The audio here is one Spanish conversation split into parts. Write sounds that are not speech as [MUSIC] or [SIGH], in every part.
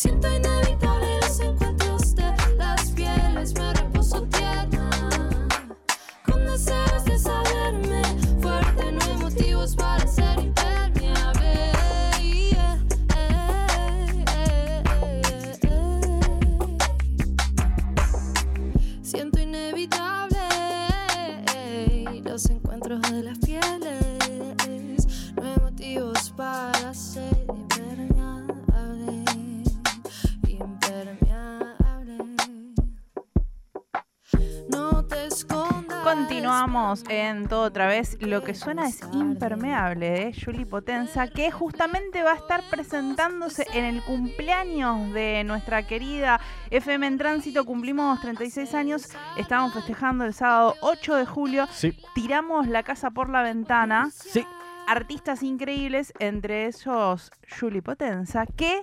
Siento Todo otra vez. Lo que suena es impermeable de Julie Potenza, que justamente va a estar presentándose en el cumpleaños de nuestra querida FM en Tránsito. Cumplimos 36 años, estamos festejando el sábado 8 de julio. Sí, Tiramos la casa por la ventana. sí. Artistas increíbles, entre ellos Julie Potenza, que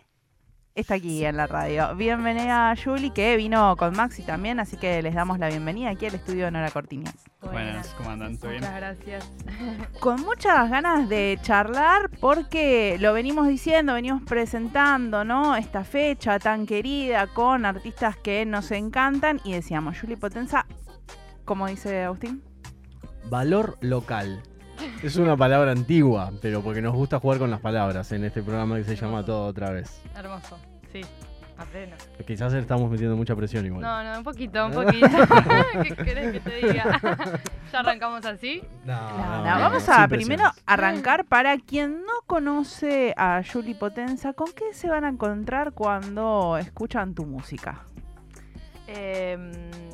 está aquí en la radio. Bienvenida Julie, que vino con Maxi también, así que les damos la bienvenida aquí al estudio de Nora Cortiñas. Buenas, ¿cómo andan? ¿Todo bien? Muchas gracias. [LAUGHS] Con muchas ganas de charlar porque lo venimos diciendo, venimos presentando, ¿no? Esta fecha tan querida con artistas que nos encantan y decíamos, Julie Potenza, como dice Agustín. Valor local. Es una palabra antigua, pero porque nos gusta jugar con las palabras en este programa que se llama Todo otra vez. Hermoso. Sí, a pleno. Quizás le estamos metiendo mucha presión igual. No, no, un poquito, un poquito. [LAUGHS] [LAUGHS] ¿Qué querés que te diga? [LAUGHS] ¿Ya arrancamos así? No, No, no, no, no, vamos a presiones. primero arrancar para quien no conoce a Julie Potenza, ¿con qué se van a encontrar cuando escuchan tu música? Em,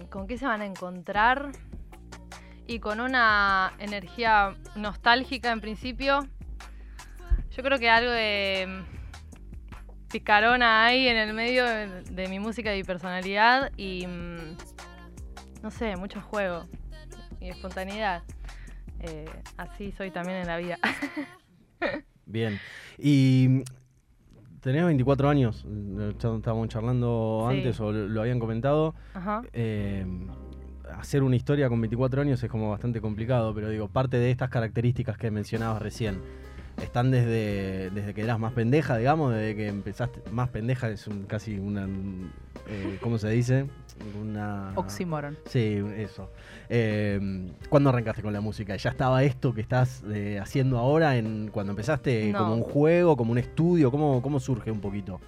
¿Con qué se van a encontrar? Y con una energía nostálgica en principio. Yo creo que algo de picarona hay en el medio de, de mi música y mi personalidad. Y mm, no sé, mucho juego y espontaneidad. Eh, así soy también en la vida. [LAUGHS] Bien. Y mm, tenés 24 años, eh, estábamos charlando Sí. antes o lo lo habían comentado. Ajá. Eh, hacer una historia con 24 años es como bastante complicado, pero digo, parte de estas características que mencionabas recién, ¿están desde, desde que eras más pendeja, digamos? Desde que empezaste, más pendeja es un, casi una, eh, ¿cómo se dice? Una... Oxímoron. Sí, eso. Eh, ¿Cuándo arrancaste con la música? ¿Ya estaba esto que estás eh, haciendo ahora en cuando empezaste No. como un juego, como un estudio? ¿Cómo, cómo surge un poquito?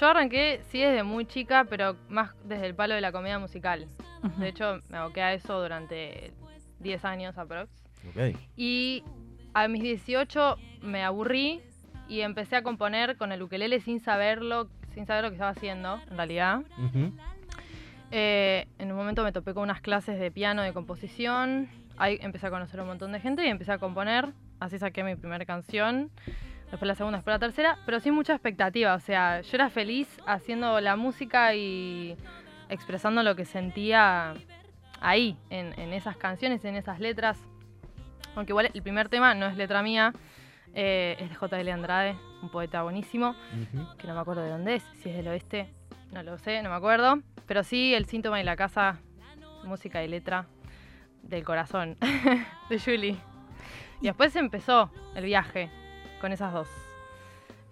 Yo arranqué, sí, desde muy chica, pero más desde el palo de la comedia musical. De hecho, me aboqué a eso durante 10 años aprox. Ok. Y a mis 18 me aburrí y empecé a componer con el ukelele sin saberlo, sin saber lo que estaba haciendo, en realidad. Eh, en un momento me topé con unas clases de piano de composición. Ahí empecé a conocer a un montón de gente y empecé a componer. Así saqué mi primera canción. Después la segunda, después la tercera. Pero sin mucha expectativa. O sea, yo era feliz haciendo la música y expresando lo que sentía ahí, en, en esas canciones, en esas letras. Aunque igual el primer tema no es letra mía. eh, es de J.L. Andrade, un poeta buenísimo que no me acuerdo de dónde es, si es del oeste, no lo sé, no me acuerdo. Pero sí, el síntoma y la casa, música y letra del corazón [LAUGHS] de Julie. Y después empezó el viaje con esas dos.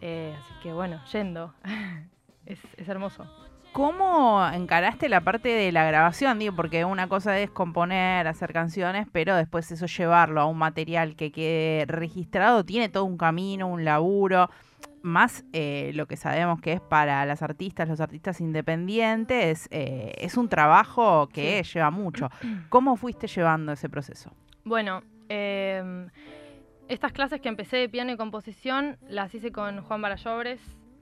Eh, así que bueno, yendo. [LAUGHS] es, es hermoso. ¿Cómo encaraste la parte de la grabación? Digo, porque una cosa es componer, hacer canciones, pero después eso llevarlo a un material que quede registrado tiene todo un camino, un laburo, más eh, lo que sabemos que es para las artistas, los artistas independientes, eh, es un trabajo que lleva mucho. [CLEARS THROAT] ¿Cómo fuiste llevando ese proceso? Bueno, eh, estas clases que empecé de piano y composición las hice con Juan Barallobres.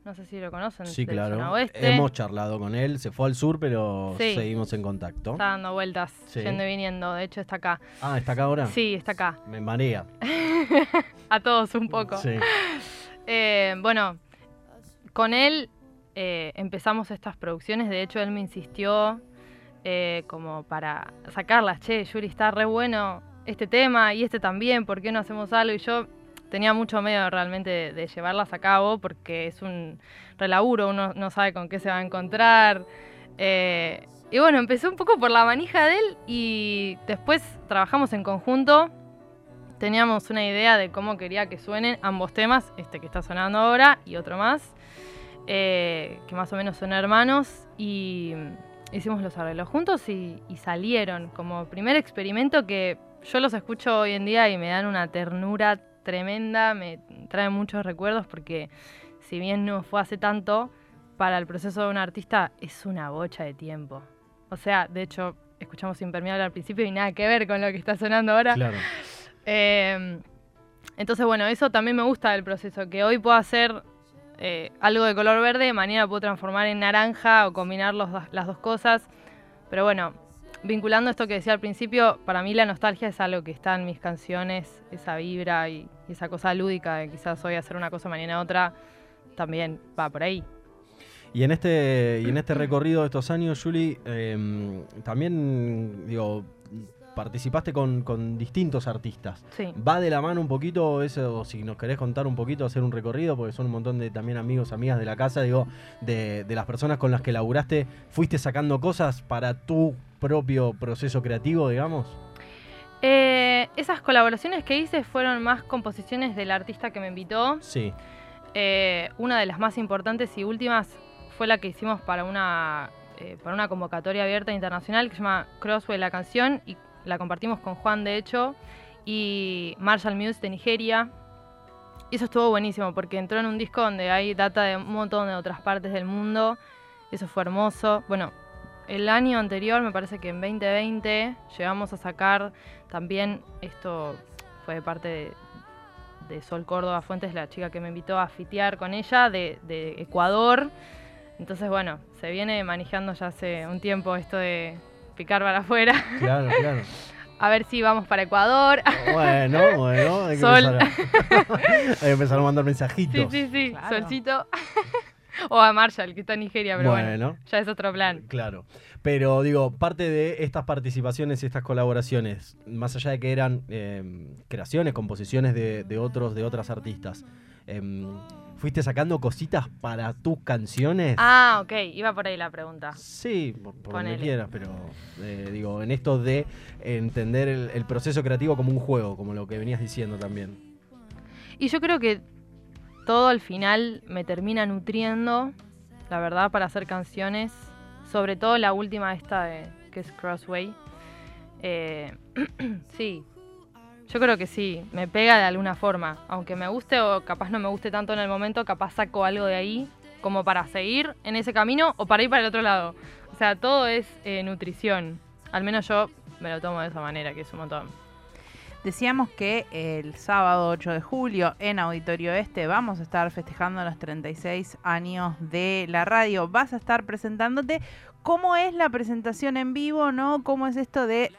No sé si lo conocen. Sí, claro. Oeste. Hemos charlado con él, se fue al sur, pero Sí. seguimos en contacto. Está dando vueltas, Sí. yendo y viniendo. De hecho, está acá. Ah, ¿está acá ahora? Sí, está acá. Me marea. [LAUGHS] A todos un poco. Sí. [LAUGHS] Eh, bueno, con él eh, empezamos estas producciones. De hecho, él me insistió eh, como para sacarlas. Che, Yuri, está re bueno este tema y este también. ¿Por qué no hacemos algo? Y yo tenía mucho miedo realmente de, llevarlas a cabo porque es un relaburo. Uno no sabe con qué se va a encontrar. Eh, y bueno, empecé un poco por la manija de él y después trabajamos en conjunto. Teníamos una idea de cómo quería que suenen ambos temas, este que está sonando ahora y otro más. eh, que más o menos son hermanos, y hicimos los arreglos juntos y, y salieron como primer experimento que yo los escucho hoy en día y me dan una ternura tremenda, me traen muchos recuerdos porque si bien no fue hace tanto, para el proceso de un artista es una bocha de tiempo. O sea, de hecho, escuchamos Impermeable al principio y nada que ver con lo que está sonando ahora. Claro. [LAUGHS] Eh, entonces, bueno, eso también me gusta del proceso, que hoy puedo hacer eh, algo de color verde, mañana puedo transformar en naranja o combinar los las dos cosas. Pero bueno, vinculando esto que decía al principio, para mí la nostalgia es algo que está en mis canciones, esa vibra y, esa cosa lúdica de quizás hoy hacer una cosa, mañana otra, también va por ahí. Y en este, y en este recorrido de estos años, Julie, em, también, digo, participaste con, con distintos artistas. Sí. ¿Va de la mano un poquito eso, si nos querés contar un poquito, hacer un recorrido? Porque son un montón de también amigos, amigas de la casa, digo, de, de las personas con las que laburaste, ¿fuiste sacando cosas para tu propio proceso creativo, digamos? Eh, esas colaboraciones que hice fueron más composiciones del artista que me invitó. Sí. Eh, una de las más importantes y últimas fue la que hicimos para una, eh, para una convocatoria abierta internacional que se llama Crossway la canción y la compartimos con Juan de hecho y Marshall Muse de Nigeria. Y eso estuvo buenísimo porque entró en un disco donde hay data de un montón de otras partes del mundo. Eso fue hermoso. Bueno, el año anterior, me parece que en 2020, llegamos a sacar también, esto fue de parte de, Sol Córdoba Fuentes, la chica que me invitó a fitear con ella, de, de Ecuador. Entonces, bueno, se viene manejando ya hace un tiempo esto de picar para afuera. Claro, claro. [LAUGHS] A ver si vamos para Ecuador. Bueno, [LAUGHS] bueno, hay que, Sol. Empezar, a, [LAUGHS] hay que empezar a mandar mensajitos. Sí, sí, sí, Claro. solcito. o a Marshall, que está en Nigeria, pero bueno, Bueno. ya es otro plan. Claro. Pero digo, parte de estas participaciones y estas colaboraciones, más allá de que eran eh, creaciones, composiciones de, de otros, de otras artistas, em, ¿fuiste sacando cositas para tus canciones? Ah, ok, iba por ahí la pregunta. Sí, por, por donde quieras, pero eh, digo, en esto de entender el, el proceso creativo como un juego, como lo que venías diciendo también. Y yo creo que todo al final me termina nutriendo, la verdad, para hacer canciones. Sobre todo la última esta de, que es Crossway. Eh, [CLEARS THROAT] sí, yo creo que sí, me pega de alguna forma. Aunque me guste o capaz no me guste tanto en el momento, capaz saco algo de ahí como para seguir en ese camino o para ir para el otro lado. O sea, todo es eh, nutrición. Al menos yo me lo tomo de esa manera, que es un montón. Decíamos que el sábado 8 de julio en Auditorio Este vamos a estar festejando los 36 años de la radio. Vas a estar presentándote. ¿Cómo es la presentación en vivo, no? ¿Cómo es esto de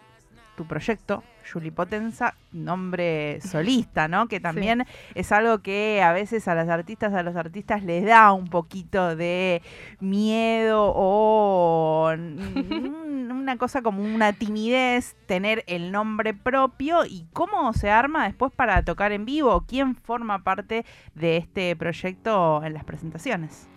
tu proyecto, Julie Potenza, nombre solista, ¿no? Que [LAUGHS] también es algo que a veces a las artistas, a los artistas les da un poquito de miedo o una cosa como una timidez tener el nombre propio y cómo se arma después para tocar en vivo, quién forma parte de este proyecto en las presentaciones.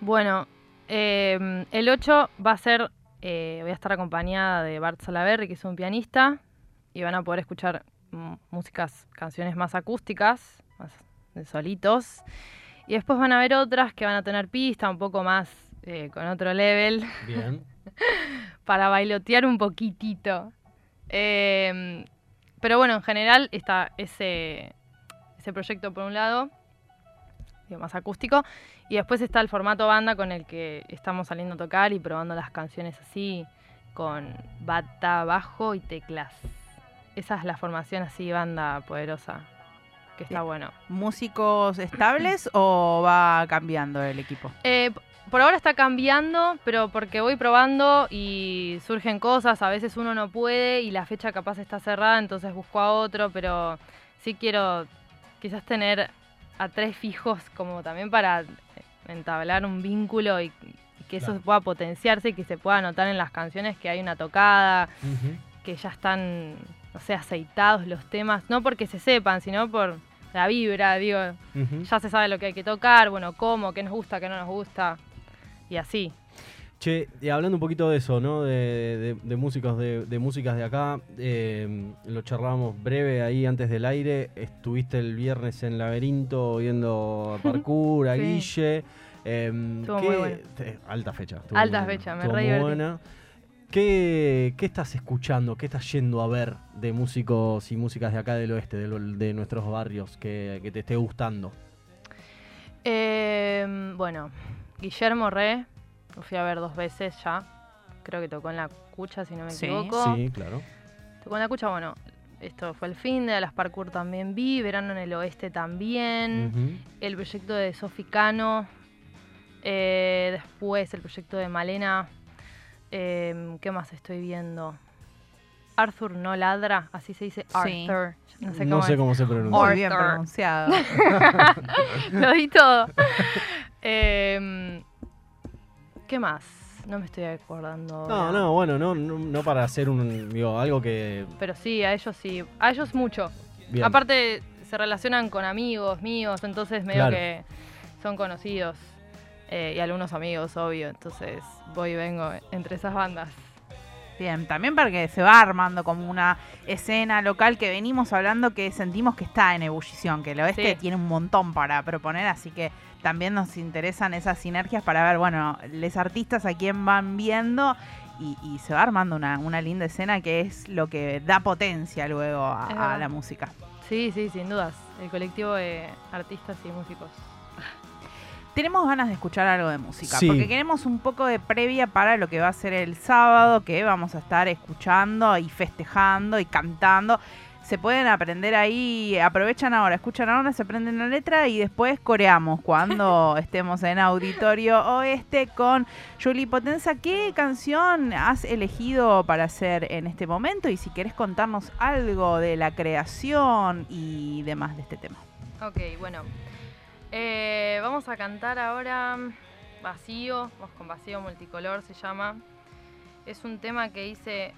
Bueno, eh, el 8 va a ser, eh, voy a estar acompañada de Bart Salaberry, que es un pianista, y van a poder escuchar músicas, canciones más acústicas, más de solitos. Y después van a haber otras que van a tener pista, un poco más eh, con otro level, Bien. [LAUGHS] para bailotear un poquitito. Eh, pero bueno, en general está ese, ese proyecto por un lado, más acústico, y después está el formato banda con el que estamos saliendo a tocar y probando las canciones así, con bata, bajo y teclas. Esa es la formación así, banda poderosa, que está bueno. ¿Músicos estables o va cambiando el equipo? Eh, por ahora está cambiando, pero porque voy probando y surgen cosas, a veces uno no puede y la fecha capaz está cerrada, entonces busco a otro, pero sí quiero quizás tener a tres fijos como también para entablar un vínculo y, y que eso Claro. pueda potenciarse y que se pueda notar en las canciones que hay una tocada, que ya están, no sé, aceitados los temas, no porque se sepan, sino por la vibra, digo, ya se sabe lo que hay que tocar, bueno, cómo, qué nos gusta, qué no nos gusta. Y así. Che, y hablando un poquito de eso, ¿no? De, de- de músicos de, de músicas de acá, eh, lo charlábamos breve ahí antes del aire. Estuviste el viernes en Laberinto viendo a [LAUGHS] Parkour, a Sí. Guille. Em, Estuvo ¿qué- muy bueno. te- alta fecha. Alta muy buena, fecha, me estuvo re muy buena. ¿Qué, qué estás escuchando? ¿Qué estás yendo a ver de músicos y músicas de acá del oeste, de, lo- de nuestros barrios, que, que te esté gustando? Eh, bueno, Guillermo Re, lo fui a ver dos veces ya. Creo que tocó en la cucha, si no me Sí. equivoco. Sí, claro. Tocó en la cucha, bueno, esto fue el fin de las parkour también vi, verano en el oeste también. El proyecto de Sofi Cano, eh, después el proyecto de Malena, eh, ¿qué más estoy viendo? Arthur no ladra, así se dice Sí. Arthur, no sé no cómo sé es. cómo se pronuncia. Muy bien pronunciado. [LAUGHS] [LAUGHS] Lo di todo. Em, [LAUGHS] ¿Qué más? No me estoy acordando. No, no, bueno, no, no, no para hacer un, digo, algo que... Pero sí, a ellos sí. A ellos mucho. bien. Aparte, se relacionan con amigos míos, entonces medio Claro. que son conocidos. eh, y algunos amigos, obvio. Entonces voy y vengo entre esas bandas. Bien, también porque se va armando como una escena local que venimos hablando que sentimos que está en ebullición, que el oeste Sí. tiene un montón para proponer, así que también nos interesan esas sinergias para ver, bueno, los artistas a quién van viendo y, y se va armando una, una linda escena que es lo que da potencia luego a, la música. Sí, sí, sin dudas. El colectivo de artistas y músicos. Tenemos ganas de escuchar algo de música, Sí. porque queremos un poco de previa para lo que va a ser el sábado, que vamos a estar escuchando y festejando y cantando. Se pueden aprender ahí, aprovechan ahora, escuchan ahora, se aprenden la letra y después coreamos cuando [LAUGHS] estemos en Auditorio Oeste con Julie Potenza. ¿Qué canción has elegido para hacer en este momento? Y si querés contarnos algo de la creación y demás de este tema. Ok, bueno. Eh, vamos a cantar ahora Vacío, vamos con Vacío Multicolor se llama. Es un tema que hice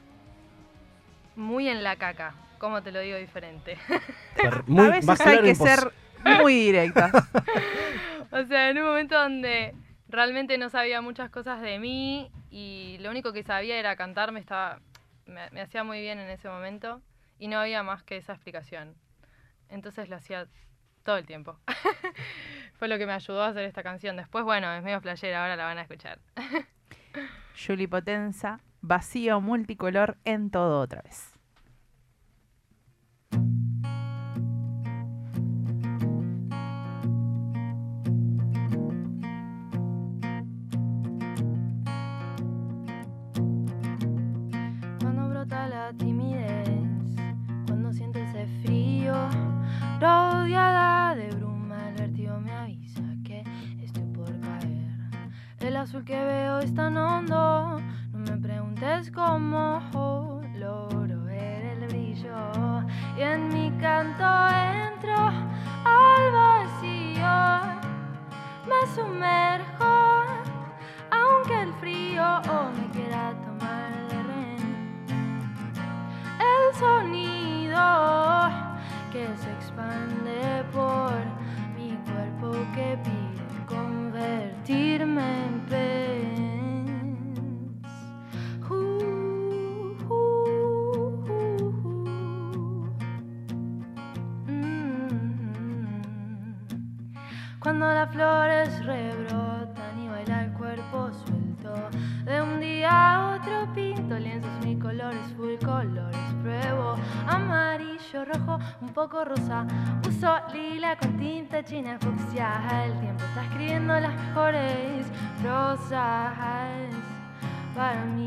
muy en la caca. ¿Cómo te lo digo diferente? [LAUGHS] A veces hay que ser muy directas. [LAUGHS] O sea, en un momento donde realmente no sabía muchas cosas de mí y lo único que sabía era cantar, me, estaba, me, me hacía muy bien en ese momento y no había más que esa explicación. Entonces lo hacía todo el tiempo. [LAUGHS] Fue lo que me ayudó a hacer esta canción. Después, bueno, es medio flashera, ahora la van a escuchar. [LAUGHS] Julie Potenza, vacío multicolor en todo otra vez. China fucsia El tiempo está escribiendo las mejores prosas. Para mí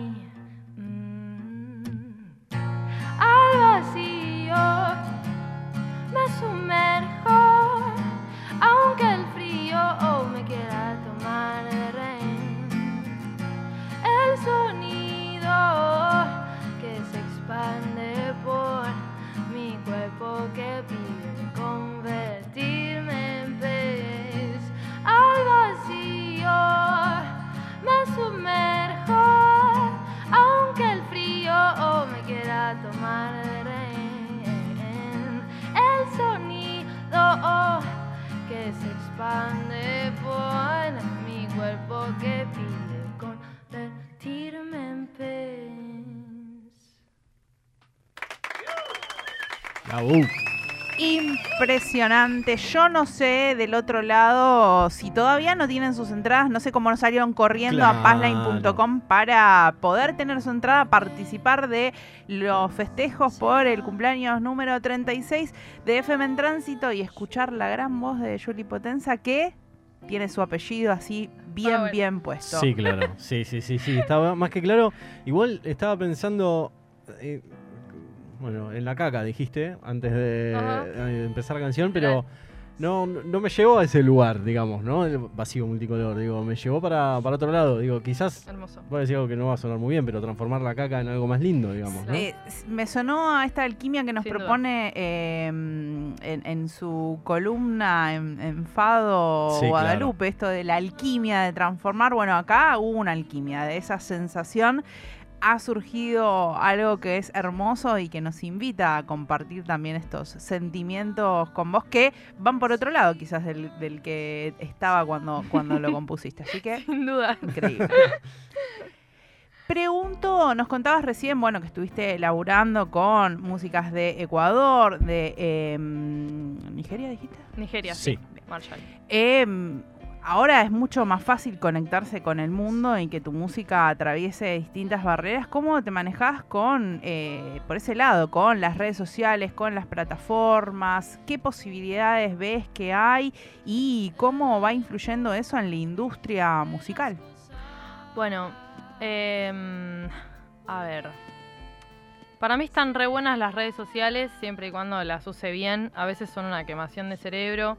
impresionante. Yo no sé del otro lado si todavía no tienen sus entradas, no sé cómo no salieron corriendo a Claro. passline.com para poder tener su entrada, participar de los festejos por el cumpleaños número 36 de FM en Tránsito y escuchar la gran voz de Julie Potenza que tiene su apellido así bien, Ah, bueno. bien puesto. Sí, claro. Sí, sí, sí, sí. Estaba más que claro. Igual estaba pensando. eh, bueno, en la caca dijiste antes de, Ajá. empezar la canción, pero no, no me llevó a ese lugar, digamos, ¿no? El vacío multicolor. Digo, me llevó para, para otro lado. Digo, quizás. Hermoso. Voy a decir algo que no va a sonar muy bien, pero transformar la caca en algo más lindo, digamos, ¿no? Eh, me sonó a esta alquimia que nos Sin propone eh, en, en su columna en, en Fado Sí, Guadalupe, esto de la alquimia de transformar. Bueno, acá hubo una alquimia de esa sensación. Ha surgido algo que es hermoso y que nos invita a compartir también estos sentimientos con vos que van por otro lado quizás del, del que estaba cuando, cuando lo [LAUGHS] compusiste. Así que Sin duda. Increíble. Pregunto, nos contabas recién, bueno, que estuviste laburando con músicas de Ecuador, de em, Nigeria, dijiste. Nigeria, Sí. sí. Marshall. Em, ahora es mucho más fácil conectarse con el mundo y que tu música atraviese distintas barreras. ¿Cómo te manejas con, eh, por ese lado, con las redes sociales, con las plataformas? ¿Qué posibilidades ves que hay y cómo va influyendo eso en la industria musical? Bueno, em, a ver. Para mí están re buenas las redes sociales, siempre y cuando las use bien. A veces son una quemación de cerebro.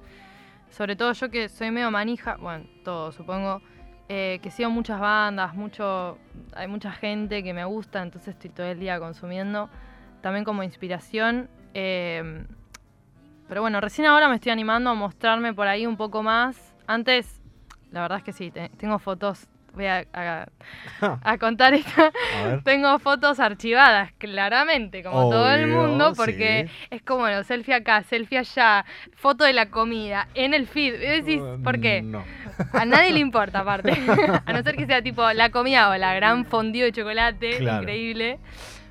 Sobre todo yo que soy medio manija, bueno, todo supongo, eh, que sigo muchas bandas, mucho, hay mucha gente que me gusta, entonces estoy todo el día consumiendo. También como inspiración. em, pero bueno, recién ahora me estoy animando a mostrarme por ahí un poco más. Antes, la verdad es que sí, te- tengo fotos. Voy a, a- [LAUGHS] a contar esto. A. Tengo fotos archivadas, claramente, como todo el mundo, porque sí. es como, bueno, selfie acá, selfie allá, foto de la comida, en el feed. Y decís, ¿por qué? No. A nadie le importa, [LAUGHS] aparte. a no ser que sea tipo la comida o la gran fondue de chocolate, Claro. increíble.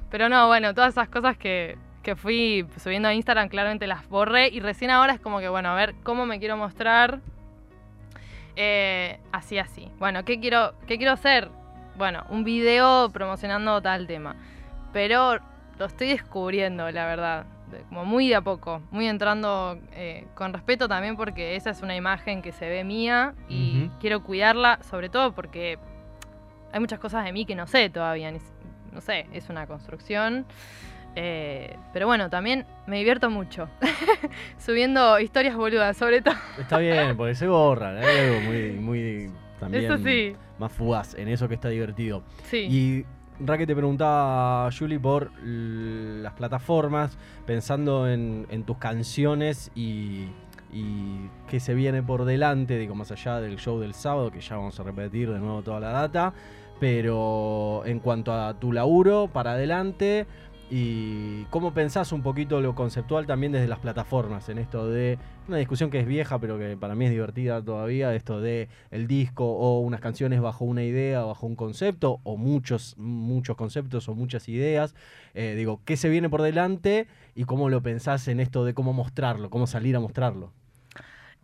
Pero no, bueno, todas esas cosas que, que fui subiendo a Instagram claramente las borré y recién ahora es como que, bueno, a ver cómo me quiero mostrar. Eh, así, así. Bueno, ¿qué quiero, ¿qué quiero hacer? Bueno, un video promocionando tal tema. Pero lo estoy descubriendo, la verdad. Como muy de a poco. Muy entrando eh, con respeto también porque esa es una imagen que se ve mía y quiero cuidarla, sobre todo porque hay muchas cosas de mí que no sé todavía. ni no sé, es una construcción. Eh, pero bueno, también me divierto mucho. [LAUGHS] Subiendo historias boludas, sobre todo. Está bien, porque se borra. Hay algo muy, muy también Eso sí. más fugaz en eso que está divertido. Sí. Y Raque te preguntaba, Julie, por las plataformas, pensando en, en tus canciones y, y qué se viene por delante, digo, más allá del show del sábado, que ya vamos a repetir de nuevo toda la data, pero en cuanto a tu laburo, para adelante, y cómo pensás un poquito lo conceptual también desde las plataformas, en esto de una discusión que es vieja, pero que para mí es divertida todavía, esto de el disco o unas canciones bajo una idea, bajo un concepto, o muchos, muchos conceptos o muchas ideas. Eh, digo, ¿qué se viene por delante y cómo lo pensás en esto de cómo mostrarlo, cómo salir a mostrarlo?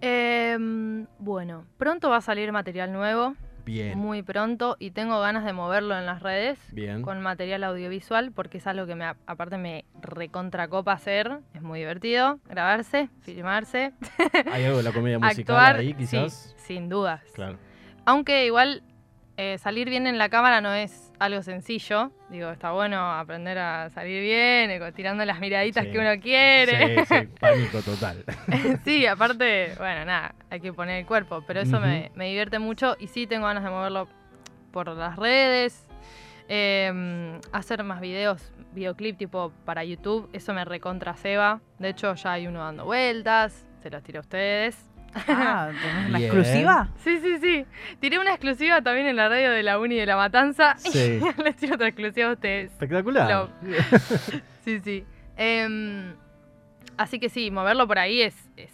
Em, bueno, pronto va a salir material nuevo, Bien, muy pronto, y tengo ganas de moverlo en las redes bien. con material audiovisual, porque es algo que me, aparte me recontracopa hacer, es muy divertido, grabarse, filmarse, ¿Hay algo de la comedia [LAUGHS] musical actuar, ahí sí, quizás? sin dudas. Claro. Aunque igual eh, salir bien en la cámara no es algo sencillo. Digo, está bueno aprender a salir bien, eh, tirando las miraditas Sí. que uno quiere. Sí, sí, [LAUGHS] pánico total. [LAUGHS] Sí, aparte, bueno, nada, hay que poner el cuerpo, pero eso me, me divierte mucho y sí tengo ganas de moverlo por las redes, eh, hacer más videos, videoclip tipo para YouTube, eso me recontra ceba. De hecho, ya hay uno dando vueltas, se los tiro a ustedes. Ah, ¿tenés una Bien. exclusiva? Sí, sí, sí. Tiré una exclusiva también en la radio de la Uni de La Matanza. Sí. [LAUGHS] Y les tiro otra exclusiva a ustedes. Espectacular. Lo- [LAUGHS] Sí, sí. Em, así que sí, moverlo por ahí es, es.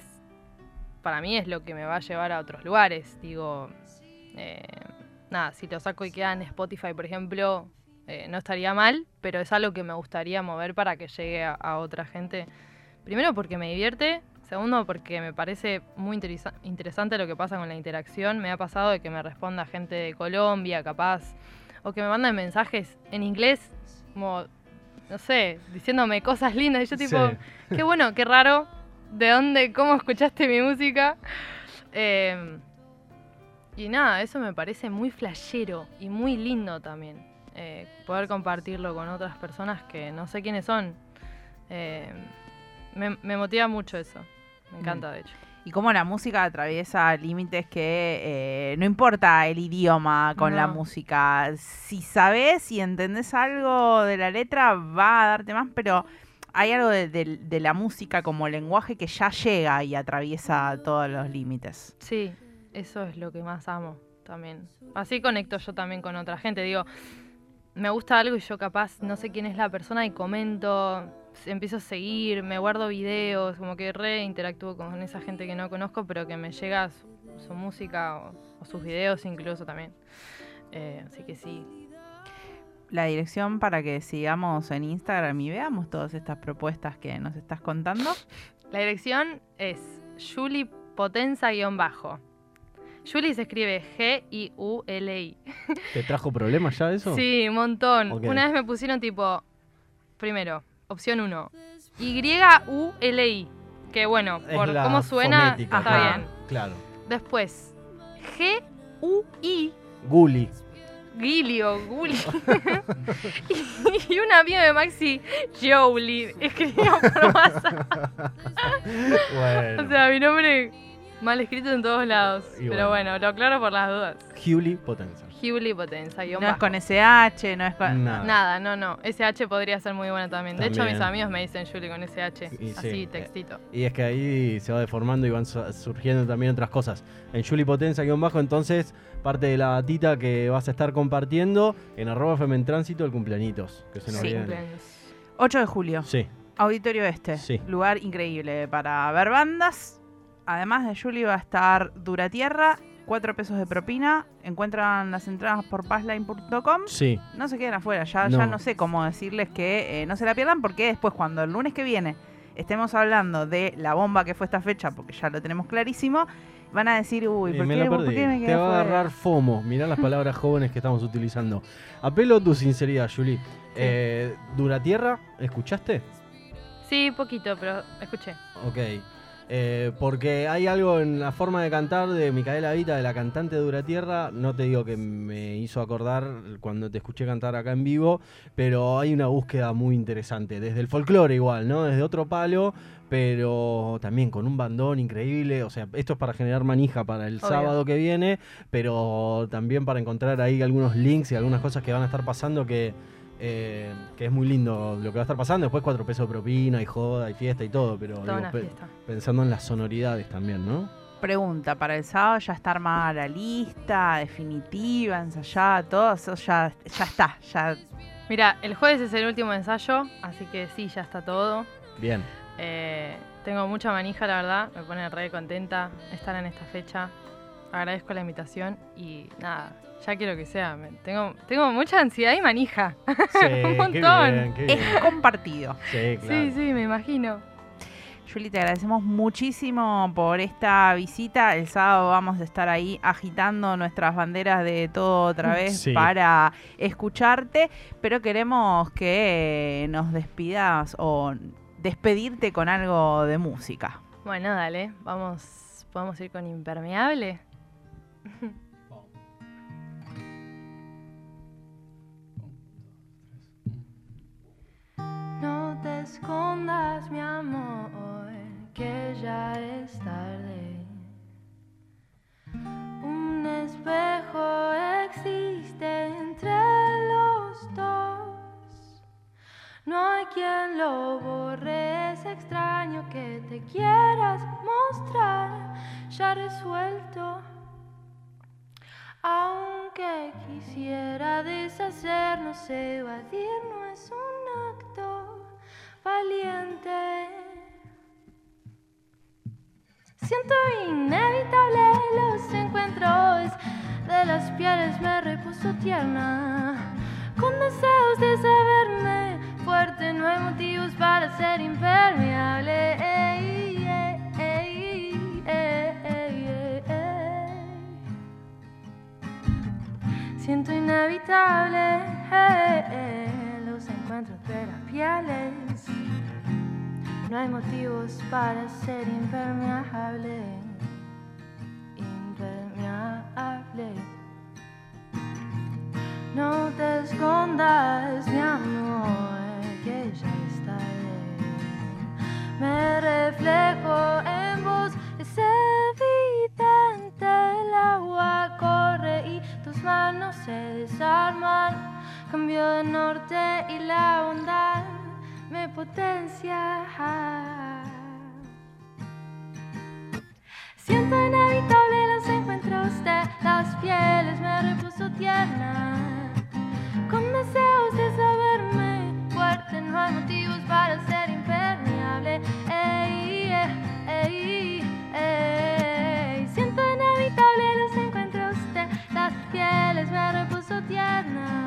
Para mí es lo que me va a llevar a otros lugares. Digo. eh, nada, si lo saco y queda en Spotify, por ejemplo, eh, no estaría mal, pero es algo que me gustaría mover para que llegue a, a otra gente. primero porque me divierte, segundo porque me parece muy interesa- interesante lo que pasa con la interacción. Me ha pasado de que me responda gente de Colombia, capaz, o que me manden mensajes en inglés, como, no sé, diciéndome cosas lindas. Y yo tipo, Sí. qué bueno, qué raro, ¿de dónde, cómo escuchaste mi música? Eh, y nada, eso me parece muy flashero y muy lindo también. eh, poder compartirlo con otras personas que no sé quiénes son. Eh, me, me motiva mucho eso. Me encanta, de hecho. Y cómo la música atraviesa límites que eh, no importa el idioma con la música. Si sabes y entendés algo de la letra, va a darte más, pero hay algo de, de- de la música como lenguaje que ya llega y atraviesa todos los límites. Sí, eso es lo que más amo también. Así conecto yo también con otra gente. Digo, me gusta algo y yo capaz no sé quién es la persona y comento, empiezo a seguir, me guardo videos, como que re interactúo con esa gente que no conozco, pero que me llega su, su música o, o sus videos incluso también. Eh, así que sí. La dirección para que sigamos en Instagram y veamos todas estas propuestas que nos estás contando. La dirección es Juli Potenza-bajo. Juli se escribe G-I-U-L-I. ¿Te trajo problemas ya eso? Sí, un montón. Una vez me pusieron tipo, primero, opción 1, Y-U-L-I. Que bueno, Es por cómo suena, fonética, está bien. Claro. Después, G-U-I. Guli. Gilio, Guli. [LAUGHS] y una amiga de Maxi, Jolie, escribió por WhatsApp. [LAUGHS] Bueno. O sea, mi nombre mal escrito en todos lados. Y Pero bueno. bueno, lo aclaro por las dudas. Juli Potenza. Juli Potenza, guion No es bajo. con SH, no es con... Nada. Nada, no, no. SH podría ser muy buena también. De hecho, mis amigos me dicen Juli con SH. Y sí, así, eh, textito. Y es que ahí se va deformando y van su- surgiendo también otras cosas. En Juli Potenza guion bajo, entonces, parte de la datita que vas a estar compartiendo en arroba FM en tránsito el cumpleañitos. Que se nos Sí. viene. Cumpleaños. 8 de julio. Sí. Auditorio Este. Sí. Lugar increíble para ver bandas. Además de Julie va a estar Dura Tierra, 4 pesos de propina. Encuentran las entradas por passline.com. Sí. No se queden afuera, ya No. ya no sé cómo decirles que eh, no se la pierdan porque después cuando el lunes que viene estemos hablando de la bomba que fue esta fecha, porque ya lo tenemos clarísimo, van a decir, uy, Eh, ¿por, me qué, la por qué me Te va a agarrar FOMO. Mirá las palabras [LAUGHS] jóvenes que estamos utilizando. Apelo a tu sinceridad, Juli. Eh, Dura Tierra, ¿escuchaste? Sí, poquito, pero escuché. Ok. Eh, porque hay algo en la forma de cantar de Micaela Vita, de la cantante de Dura Tierra. No te digo que me hizo acordar cuando te escuché cantar acá en vivo, pero hay una búsqueda muy interesante. Desde el folclore igual, ¿no? Desde otro palo, pero también con un bandón increíble. O sea, esto es para generar manija para el Obvio. sábado que viene, pero también para encontrar ahí algunos links y algunas cosas que van a estar pasando que... eh, que es muy lindo lo que va a estar pasando. Después cuatro pesos de propina y joda y fiesta y todo, pero digo, una pe- fiesta. pensando en las sonoridades también, ¿no? Pregunta, para el sábado ya está armada la lista definitiva, ensayada, todo eso ya, ya está, ya Mira, el jueves es el último ensayo, así que sí, ya está todo. Bien. Eh, tengo mucha manija, la verdad. Me pone re contenta estar en esta fecha. Agradezco la invitación y nada, ya quiero que sea. Me- Tengo, tengo mucha ansiedad y manija. Sí, [LAUGHS] Un qué montón. bien, qué bien. es compartido. Sí, claro. Sí, sí, me imagino. Juli, te agradecemos muchísimo por esta visita. El sábado vamos a estar ahí agitando nuestras banderas de todo otra vez Sí. para escucharte, pero queremos que nos despidas o despedirte con algo de música. Bueno, dale, vamos, podemos ir con impermeable. No te escondas, mi amor, que ya es tarde. Un espejo existe entre los dos. No hay quien lo borre, es extraño que te quieras mostrar ya resuelto. Aunque quisiera deshacernos, evadir no es un acto valiente. Siento inevitable los encuentros de las pieles, me repuso tierna. Con deseos de saberme fuerte, no hay motivos para ser impermeable. Inevitable eh, los encuentros pieles. No hay motivos para ser impermeable, impermeable. No te escondas, mi amor, que ya estaré. Me reflejo se desarman. Cambio de norte y la bondad me potencia. Siento inevitable los encuentros de las pieles, me repuso tierna. Con deseos de saberme fuerte, no hay motivos para 天哪。